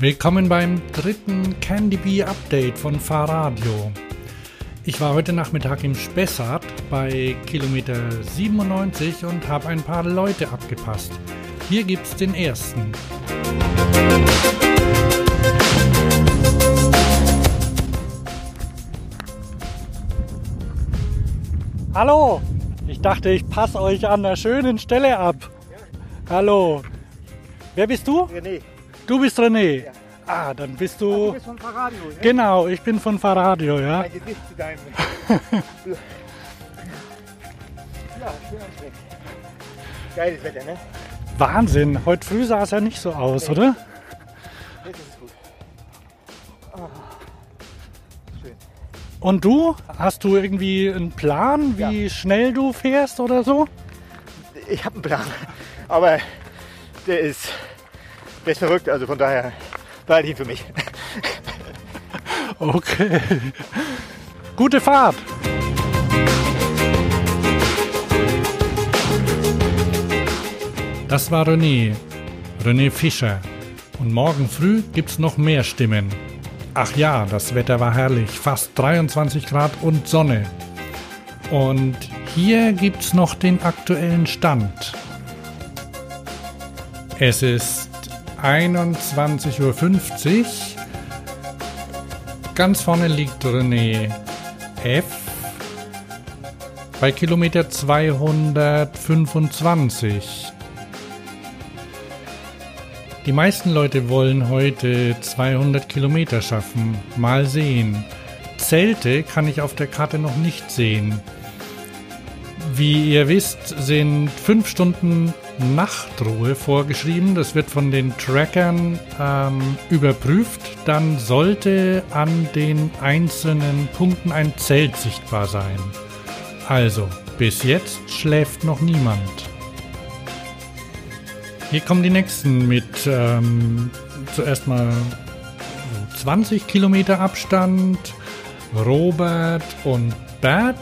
Willkommen beim dritten Candy Bee Update von Fahrradio. Ich war heute Nachmittag im Spessart bei Kilometer 97 und habe ein paar Leute abgepasst. Hier gibt's den ersten. Hallo, ich dachte, ich passe euch an der schönen Stelle ab. Hallo. Wer bist du? René. Du bist René. Ja. Ah, dann bist Du du. bist von Fahrradio, ne? Genau, ich bin von Fahrradio, ja. Mein Gesicht zu deinem. ja, schön Fleck. Geiles Wetter, ne? Wahnsinn, heute früh sah es ja nicht so aus, oder? Jetzt ist es gut. Ah, schön. Und du? Hast du irgendwie einen Plan, wie schnell du fährst oder so? Ich habe einen Plan, aber der ist, der ist verrückt, also von daher behalte ihn für mich. Okay. Gute Fahrt. Das war René, René Fischer. Und morgen früh gibt's noch mehr Stimmen. Ach ja, das Wetter war herrlich, fast 23 Grad und Sonne. Und hier gibt's noch den aktuellen Stand. Es ist 21.50 Uhr. Ganz vorne liegt René F. Bei Kilometer 225. Die meisten Leute wollen heute 200 Kilometer schaffen. Mal sehen. Zelte kann ich auf der Karte noch nicht sehen. Wie ihr wisst, sind fünf Stunden Nachtruhe vorgeschrieben. Das wird von den Trackern ähm, überprüft. Dann sollte an den einzelnen Punkten ein Zelt sichtbar sein. Also, bis jetzt schläft noch niemand. Hier kommen die nächsten mit ähm, zuerst mal 20 Kilometer Abstand. Robert und Bert.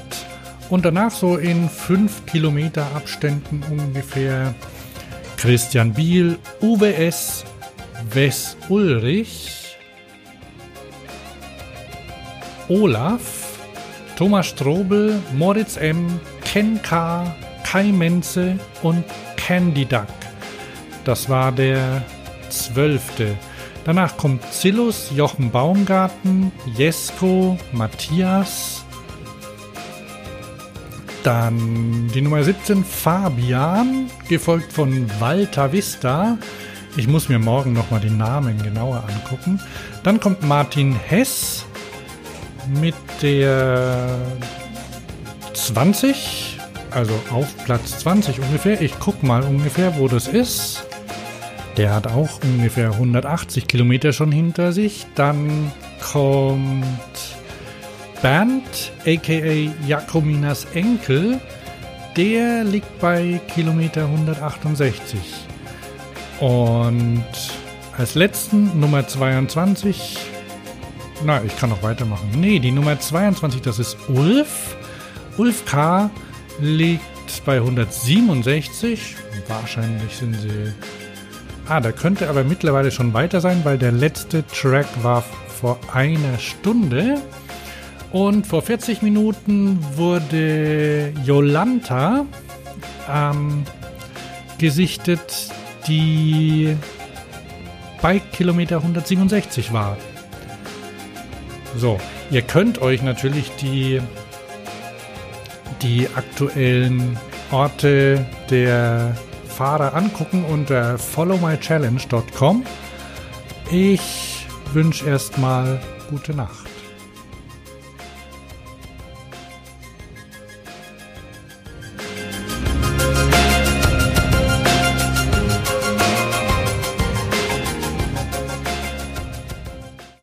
Und danach so in 5 Kilometer Abständen ungefähr Christian Biel, Uwe S., Wes Ulrich, Olaf, Thomas Strobel, Moritz M., Ken K., Kai Menze und Candy Duck. Das war der zwölfte. Danach kommt Zillus, Jochen Baumgarten, Jesko, Matthias. Dann die Nummer 17, Fabian, gefolgt von Walter Vista. Ich muss mir morgen nochmal die Namen genauer angucken. Dann kommt Martin Hess mit der 20, also auf Platz 20 ungefähr. Ich guck mal ungefähr, wo das ist. Der hat auch ungefähr 180 Kilometer schon hinter sich. Dann kommt Bernd, aka Jakominas Enkel. Der liegt bei Kilometer 168. Und als letzten Nummer 22. Na, ich kann noch weitermachen. Nee, die Nummer 22, das ist Ulf. Ulf K. liegt bei 167. Wahrscheinlich sind sie Ah, da könnte aber mittlerweile schon weiter sein, weil der letzte Track war vor einer Stunde. Und vor 40 Minuten wurde Jolanta ähm, gesichtet, die bei Kilometer 167 war. So, ihr könnt euch natürlich die, die aktuellen Orte der Fahrer angucken unter followmychallenge.com. Ich wünsche erstmal gute Nacht.